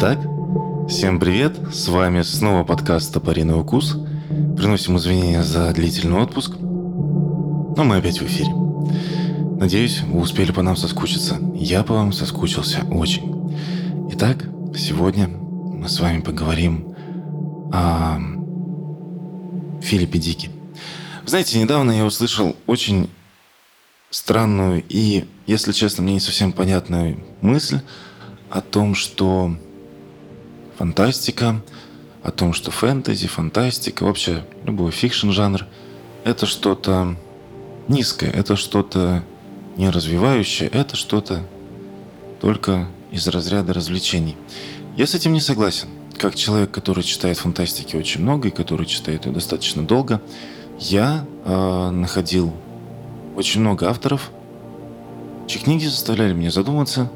Итак, всем привет, с вами снова подкаст «Топориный укус». Приносим извинения за длительный отпуск, но мы опять в эфире. Надеюсь, вы успели по нам соскучиться. Я по вам соскучился очень. Итак, сегодня мы с вами поговорим о Филиппе Дике. Знаете, недавно я услышал очень странную и, если честно, мне не совсем понятную мысль о том, что фантастика, о том, что фэнтези, фантастика, вообще любой fiction жанр – это что-то низкое, это что-то не развивающее, это что-то только из разряда развлечений. Я с этим не согласен. Как человек, который читает фантастики очень много и который читает ее достаточно долго, я э, находил очень много авторов, чьи книги заставляли меня задуматься,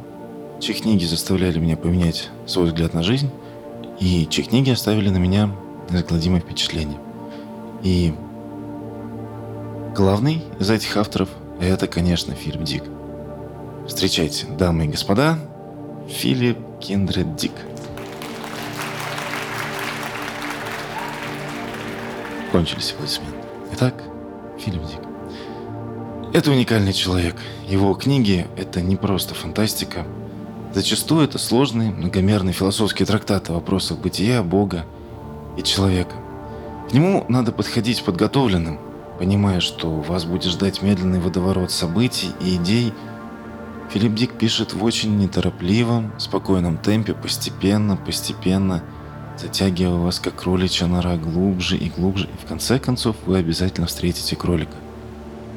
чьи книги заставляли меня поменять свой взгляд на жизнь, и чьи книги оставили на меня неизгладимое впечатление. И главный из этих авторов – это, конечно, Филипп Дик. Встречайте, дамы и господа, Филипп Киндред Дик. Кончились аплодисменты. Итак, Филипп Дик. Это уникальный человек. Его книги – это не просто фантастика. Зачастую это сложные, многомерные философские трактаты о вопросах бытия, Бога и человека. К нему надо подходить подготовленным, понимая, что вас будет ждать медленный водоворот событий и идей. Филипп Дик пишет в очень неторопливом, спокойном темпе, постепенно, постепенно, затягивая вас как кроличья нора глубже и глубже, и в конце концов вы обязательно встретите кролика –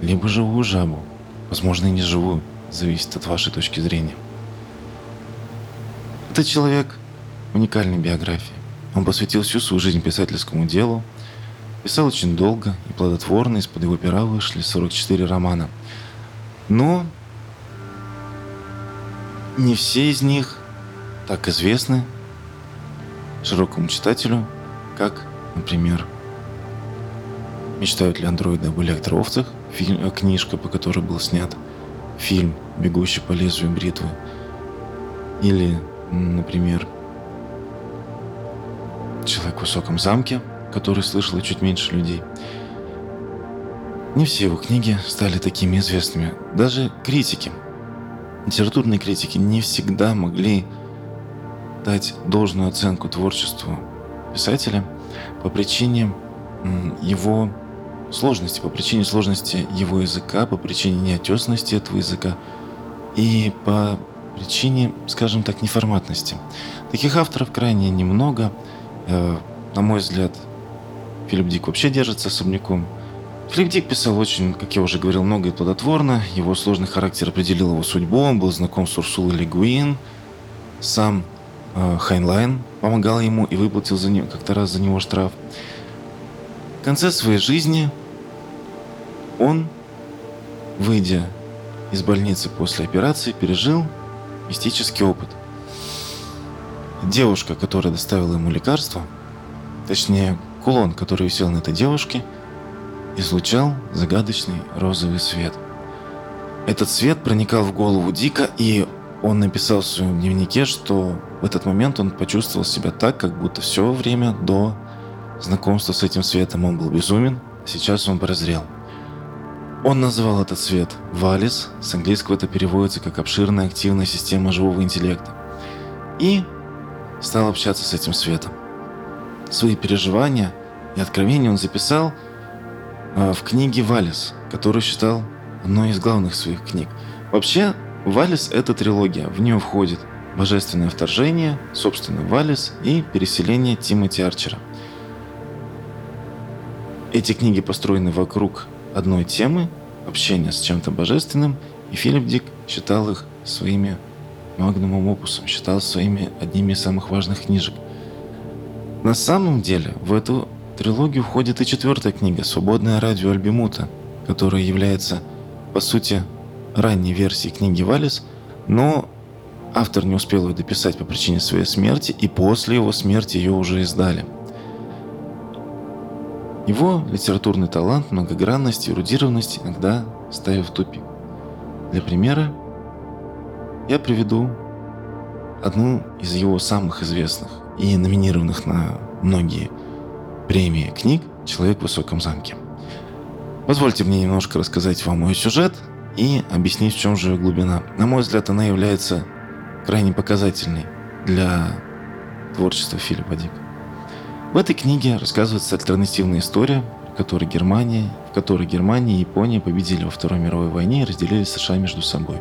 либо живую жабу, возможно и не живую, зависит от вашей точки зрения. Этот человек уникальной биографии. Он посвятил всю свою жизнь писательскому делу, писал очень долго и плодотворно, из-под его пера вышли 44 романа. Но не все из них так известны широкому читателю, как, например, «Мечтают ли андроиды об электроовцах», фильм, э, книжка, по которой был снят фильм «Бегущий по лезвию бритвы». Или, например, «Человек в высоком замке», который слышало чуть меньше людей. Не все его книги стали такими известными. Даже критики, литературные критики не всегда могли дать должную оценку творчеству писателя по причине его сложности, по причине сложности его языка, по причине неотесности этого языка и по причине, скажем так, неформатности. Таких авторов крайне немного. Э, на мой взгляд, Филипп Дик вообще держится особняком. Филипп Дик писал очень, как я уже говорил, много и плодотворно. Его сложный характер определил его судьбу. Он был знаком с Урсулой Легуин. Сам э, Хайнлайн помогал ему и выплатил за него как-то раз за него штраф. В конце своей жизни он, выйдя из больницы после операции, пережил мистический опыт. Девушка, которая доставила ему лекарство, точнее, кулон, который висел на этой девушке, излучал загадочный розовый свет. Этот свет проникал в голову Дика, и он написал в своем дневнике, что в этот момент он почувствовал себя так, как будто все время до знакомства с этим светом он был безумен, а сейчас он прозрел. Он назвал этот свет «Валис», с английского это переводится как «обширная активная система живого интеллекта», и стал общаться с этим светом. Свои переживания и откровения он записал а, в книге «Валис», которую считал одной из главных своих книг. Вообще, «Валис» — это трилогия. В нее входит «Божественное вторжение», собственно, «Валис» и «Переселение Тимоти Арчера». Эти книги построены вокруг одной темы, общения с чем-то божественным, и Филипп Дик считал их своими магнумом опусом, считал своими одними из самых важных книжек. На самом деле в эту трилогию входит и четвертая книга «Свободное радио Альбимута», которая является, по сути, ранней версией книги Валис, но автор не успел ее дописать по причине своей смерти, и после его смерти ее уже издали – его литературный талант, многогранность, эрудированность иногда ставят в тупик. Для примера я приведу одну из его самых известных и номинированных на многие премии книг «Человек в высоком замке». Позвольте мне немножко рассказать вам мой сюжет и объяснить, в чем же ее глубина. На мой взгляд, она является крайне показательной для творчества Филиппа Дика. В этой книге рассказывается альтернативная история, в которой Германия, в которой Германия и Япония победили во Второй мировой войне и разделили США между собой.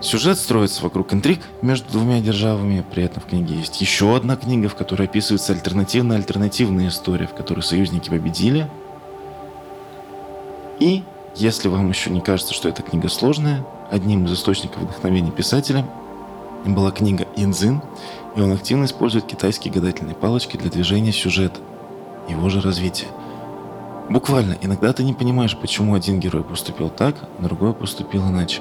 Сюжет строится вокруг интриг между двумя державами, при этом в книге есть еще одна книга, в которой описывается альтернативная-альтернативная история, в которой союзники победили. И, если вам еще не кажется, что эта книга сложная, одним из источников вдохновения писателя была книга «Инзин», и он активно использует китайские гадательные палочки для движения сюжета, его же развития. Буквально, иногда ты не понимаешь, почему один герой поступил так, а другой поступил иначе.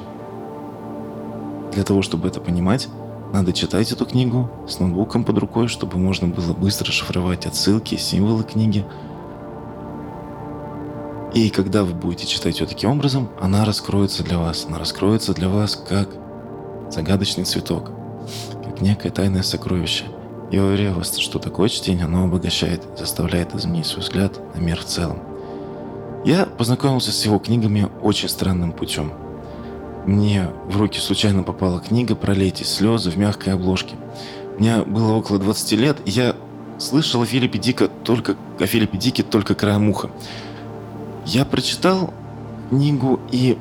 Для того, чтобы это понимать, надо читать эту книгу с ноутбуком под рукой, чтобы можно было быстро шифровать отсылки, символы книги. И когда вы будете читать ее таким образом, она раскроется для вас. Она раскроется для вас как загадочный цветок, как некое тайное сокровище. Я уверяю вас, что такое чтение, оно обогащает, заставляет изменить свой взгляд на мир в целом. Я познакомился с его книгами очень странным путем. Мне в руки случайно попала книга про лети слезы в мягкой обложке. Мне было около 20 лет, и я слышал о Филиппе Дика только, о Филиппе Дике только краем уха. Я прочитал книгу и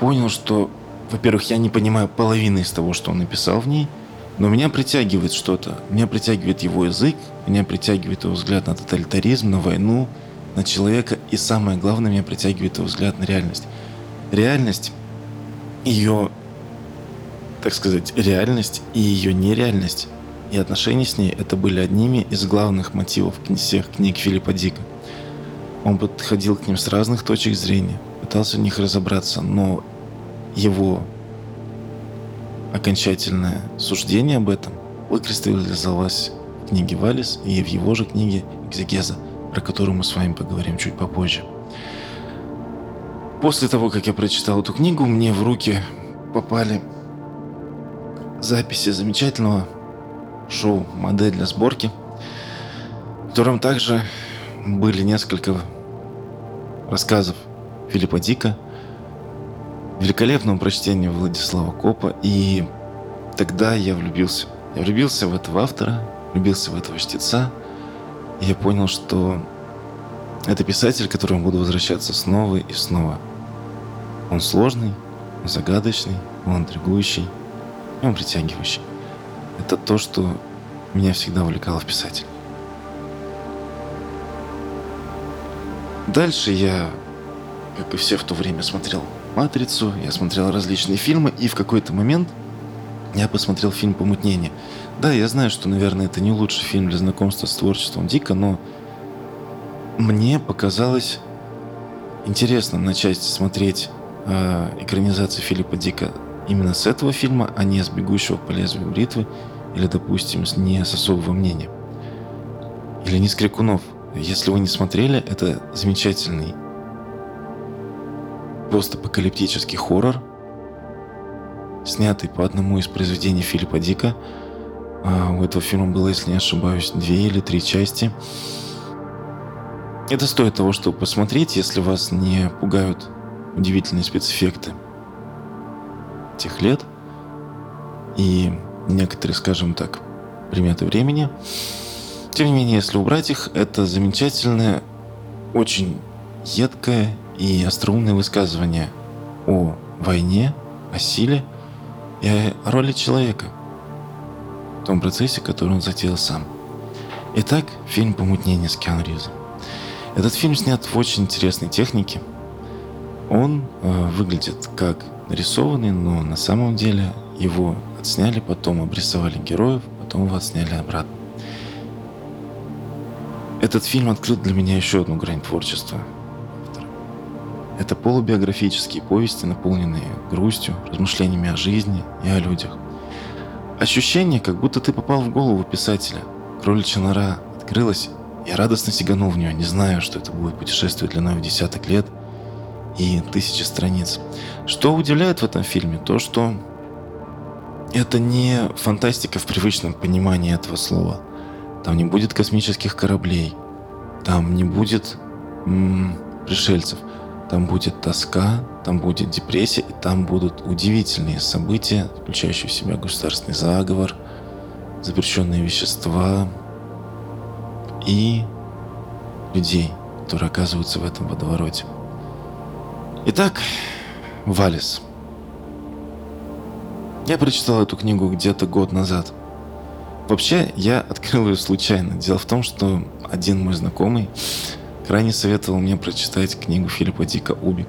понял, что во-первых, я не понимаю половины из того, что он написал в ней, но меня притягивает что-то. Меня притягивает его язык, меня притягивает его взгляд на тоталитаризм, на войну, на человека, и самое главное, меня притягивает его взгляд на реальность. Реальность, ее, так сказать, реальность и ее нереальность, и отношения с ней, это были одними из главных мотивов всех книг Филиппа Дика. Он подходил к ним с разных точек зрения, пытался в них разобраться, но его окончательное суждение об этом выкристаллизовалось в книге Валис и в его же книге «Экзегеза», про которую мы с вами поговорим чуть попозже. После того, как я прочитал эту книгу, мне в руки попали записи замечательного шоу «Модель для сборки», в котором также были несколько рассказов Филиппа Дика – великолепного прочтения Владислава Копа, и тогда я влюбился. Я влюбился в этого автора, влюбился в этого чтеца, и я понял, что это писатель, к которому буду возвращаться снова и снова. Он сложный, он загадочный, он интригующий, и он притягивающий. Это то, что меня всегда увлекало в писателе. Дальше я, как и все в то время, смотрел «Матрицу», я смотрел различные фильмы, и в какой-то момент я посмотрел фильм «Помутнение». Да, я знаю, что, наверное, это не лучший фильм для знакомства с творчеством Дика, но мне показалось интересно начать смотреть э, экранизацию Филиппа Дика именно с этого фильма, а не с «Бегущего по лезвию бритвы» или, допустим, не с «Особого мнения». Или не с «Крикунов». Если вы не смотрели, это замечательный постапокалиптический хоррор, снятый по одному из произведений Филиппа Дика. А, у этого фильма было, если не ошибаюсь, две или три части. Это стоит того, чтобы посмотреть, если вас не пугают удивительные спецэффекты тех лет и некоторые, скажем так, приметы времени. Тем не менее, если убрать их, это замечательное, очень едкое и остроумные высказывания о войне, о силе и о роли человека в том процессе, который он затеял сам. Итак, фильм «Помутнение» с Киану Ривзом. Этот фильм снят в очень интересной технике. Он э, выглядит как нарисованный, но на самом деле его отсняли, потом обрисовали героев, потом его отсняли обратно. Этот фильм открыл для меня еще одну грань творчества – это полубиографические повести, наполненные грустью, размышлениями о жизни и о людях. Ощущение, как будто ты попал в голову писателя. Кроличья нора открылась, я радостно сиганул в нее, не зная, что это будет путешествие длиной в десяток лет и тысячи страниц. Что удивляет в этом фильме? То, что это не фантастика в привычном понимании этого слова. Там не будет космических кораблей, там не будет м- пришельцев, там будет тоска, там будет депрессия, и там будут удивительные события, включающие в себя государственный заговор, запрещенные вещества и людей, которые оказываются в этом водовороте. Итак, Валис. Я прочитал эту книгу где-то год назад. Вообще, я открыл ее случайно. Дело в том, что один мой знакомый крайне советовал мне прочитать книгу Филиппа Дика «Убик».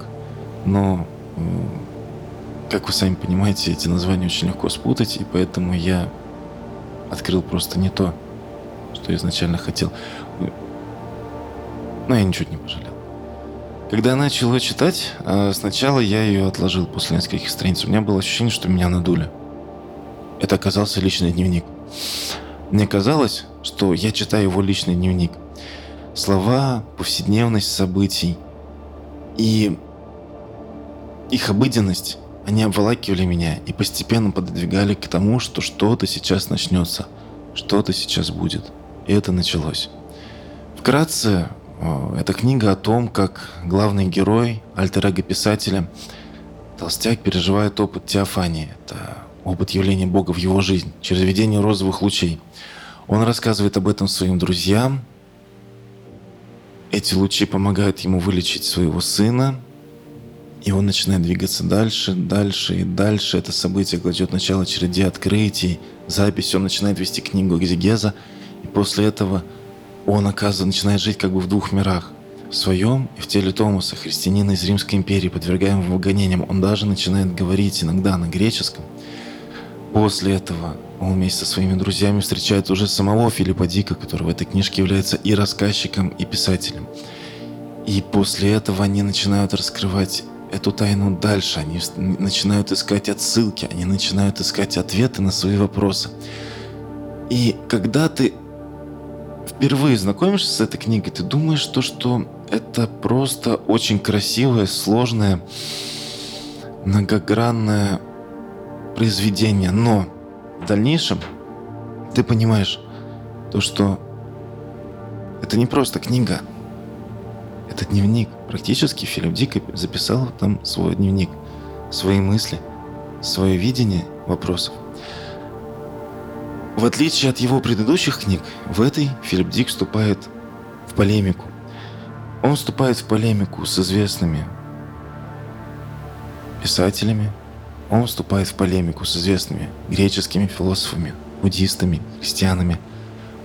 Но, как вы сами понимаете, эти названия очень легко спутать, и поэтому я открыл просто не то, что изначально хотел. Но я ничего не пожалел. Когда я начал ее читать, а, сначала я ее отложил после нескольких страниц. У меня было ощущение, что меня надули. Это оказался личный дневник. Мне казалось, что я читаю его личный дневник. Слова, повседневность событий и их обыденность, они обволакивали меня и постепенно пододвигали к тому, что что-то сейчас начнется, что-то сейчас будет. И это началось. Вкратце, эта книга о том, как главный герой, альтер писателя, Толстяк переживает опыт теофании. Это опыт явления Бога в его жизнь через видение розовых лучей. Он рассказывает об этом своим друзьям. Эти лучи помогают ему вылечить своего сына, и он начинает двигаться дальше, дальше и дальше. Это событие кладет начало череде открытий, запись. Он начинает вести книгу экзегеза. И после этого он, оказывается, начинает жить как бы в двух мирах. В своем и в теле Томаса, христианина из Римской империи, подвергаемого гонениям. Он даже начинает говорить иногда на греческом. После этого он вместе со своими друзьями встречает уже самого Филиппа Дика, который в этой книжке является и рассказчиком, и писателем. И после этого они начинают раскрывать эту тайну дальше. Они начинают искать отсылки, они начинают искать ответы на свои вопросы. И когда ты впервые знакомишься с этой книгой, ты думаешь, то, что это просто очень красивое, сложное, многогранное произведение. Но в дальнейшем ты понимаешь то, что это не просто книга, это дневник. Практически Филипп Дик записал там свой дневник, свои мысли, свое видение вопросов. В отличие от его предыдущих книг, в этой Филипп Дик вступает в полемику. Он вступает в полемику с известными писателями, он вступает в полемику с известными греческими философами, буддистами, христианами.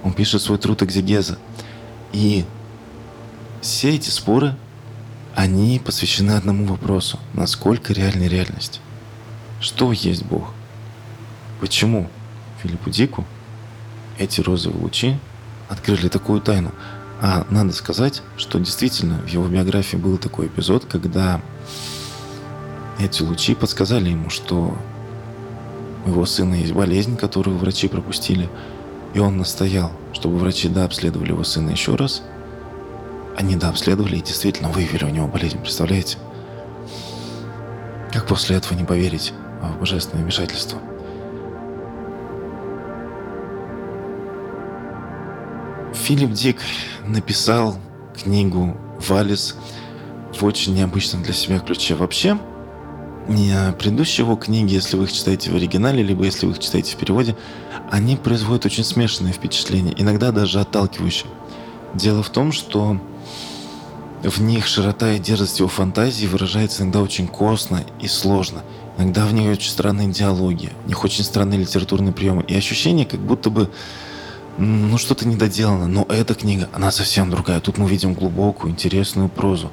Он пишет свой труд экзегеза. И все эти споры, они посвящены одному вопросу. Насколько реальна реальность? Что есть Бог? Почему Филиппу Дику эти розовые лучи открыли такую тайну? А надо сказать, что действительно в его биографии был такой эпизод, когда эти лучи подсказали ему, что у его сына есть болезнь, которую врачи пропустили, и он настоял, чтобы врачи дообследовали его сына еще раз – они да обследовали и действительно выявили у него болезнь, представляете? Как после этого не поверить в божественное вмешательство? Филипп Дик написал книгу «Валис» в очень необычном для себя ключе. Вообще, не предыдущие его книги, если вы их читаете в оригинале, либо если вы их читаете в переводе, они производят очень смешанное впечатление, иногда даже отталкивающее. Дело в том, что в них широта и дерзость его фантазии выражается иногда очень косно и сложно. Иногда в них очень странные диалоги, в них очень странные литературные приемы. И ощущение, как будто бы ну что-то недоделано. Но эта книга, она совсем другая. Тут мы видим глубокую, интересную прозу,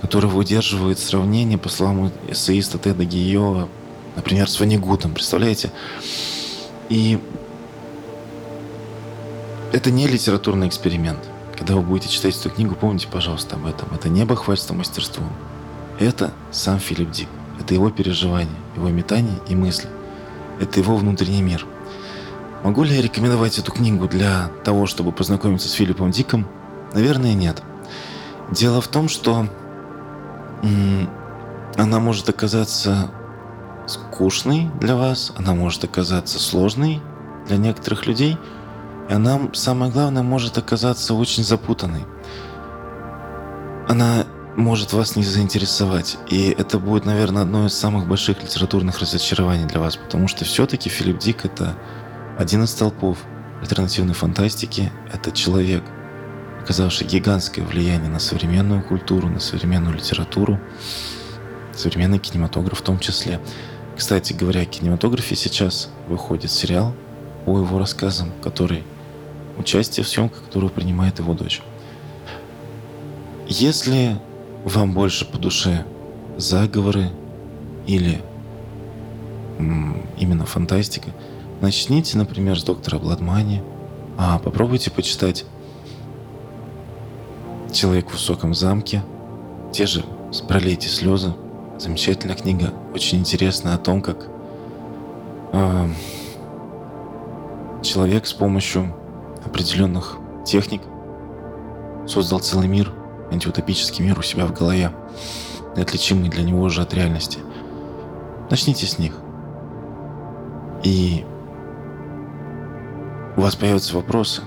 которая выдерживает сравнение, по словам эссеиста Теда Гиева, например, с Ванигутом. Представляете? И это не литературный эксперимент. Когда вы будете читать эту книгу, помните, пожалуйста, об этом. Это не бахвальство мастерством. Это сам Филипп Дик. Это его переживания, его метания и мысли. Это его внутренний мир. Могу ли я рекомендовать эту книгу для того, чтобы познакомиться с Филиппом Диком? Наверное, нет. Дело в том, что она может оказаться скучной для вас, она может оказаться сложной для некоторых людей, и она, самое главное, может оказаться очень запутанной. Она может вас не заинтересовать. И это будет, наверное, одно из самых больших литературных разочарований для вас, потому что все-таки Филипп Дик — это один из столпов альтернативной фантастики. Это человек, оказавший гигантское влияние на современную культуру, на современную литературу, современный кинематограф в том числе. Кстати говоря, о кинематографе сейчас выходит сериал по его рассказам, который участие в съемках, которую принимает его дочь. Если вам больше по душе заговоры или именно фантастика, начните, например, с доктора Бладмани, а попробуйте почитать «Человек в высоком замке», те же «Пролейте слезы», замечательная книга, очень интересная о том, как э, человек с помощью определенных техник создал целый мир, антиутопический мир у себя в голове, неотличимый для него уже от реальности. Начните с них. И у вас появятся вопросы,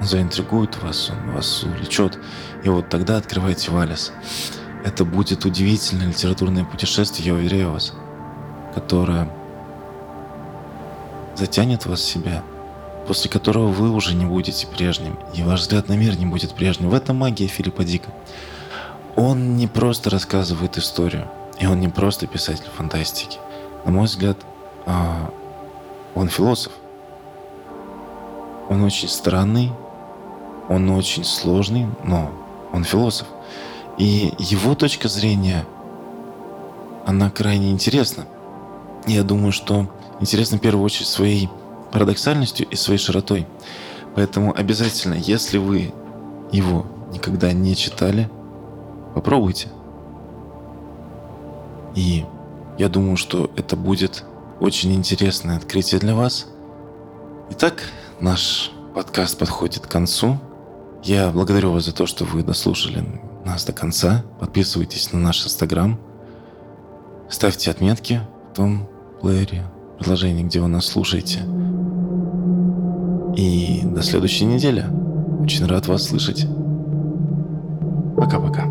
заинтригует вас, он вас увлечет. И вот тогда открывайте Валис. Это будет удивительное литературное путешествие, я уверяю вас, которое затянет вас в себя, после которого вы уже не будете прежним, и ваш взгляд на мир не будет прежним. В этом магия Филиппа Дика. Он не просто рассказывает историю, и он не просто писатель фантастики. На мой взгляд, а, он философ. Он очень странный, он очень сложный, но он философ. И его точка зрения, она крайне интересна. Я думаю, что интересна в первую очередь своей парадоксальностью и своей широтой. Поэтому обязательно, если вы его никогда не читали, попробуйте. И я думаю, что это будет очень интересное открытие для вас. Итак, наш подкаст подходит к концу. Я благодарю вас за то, что вы дослушали нас до конца. Подписывайтесь на наш инстаграм. Ставьте отметки в том плеере, приложении, где вы нас слушаете. И до следующей недели. Очень рад вас слышать. Пока-пока.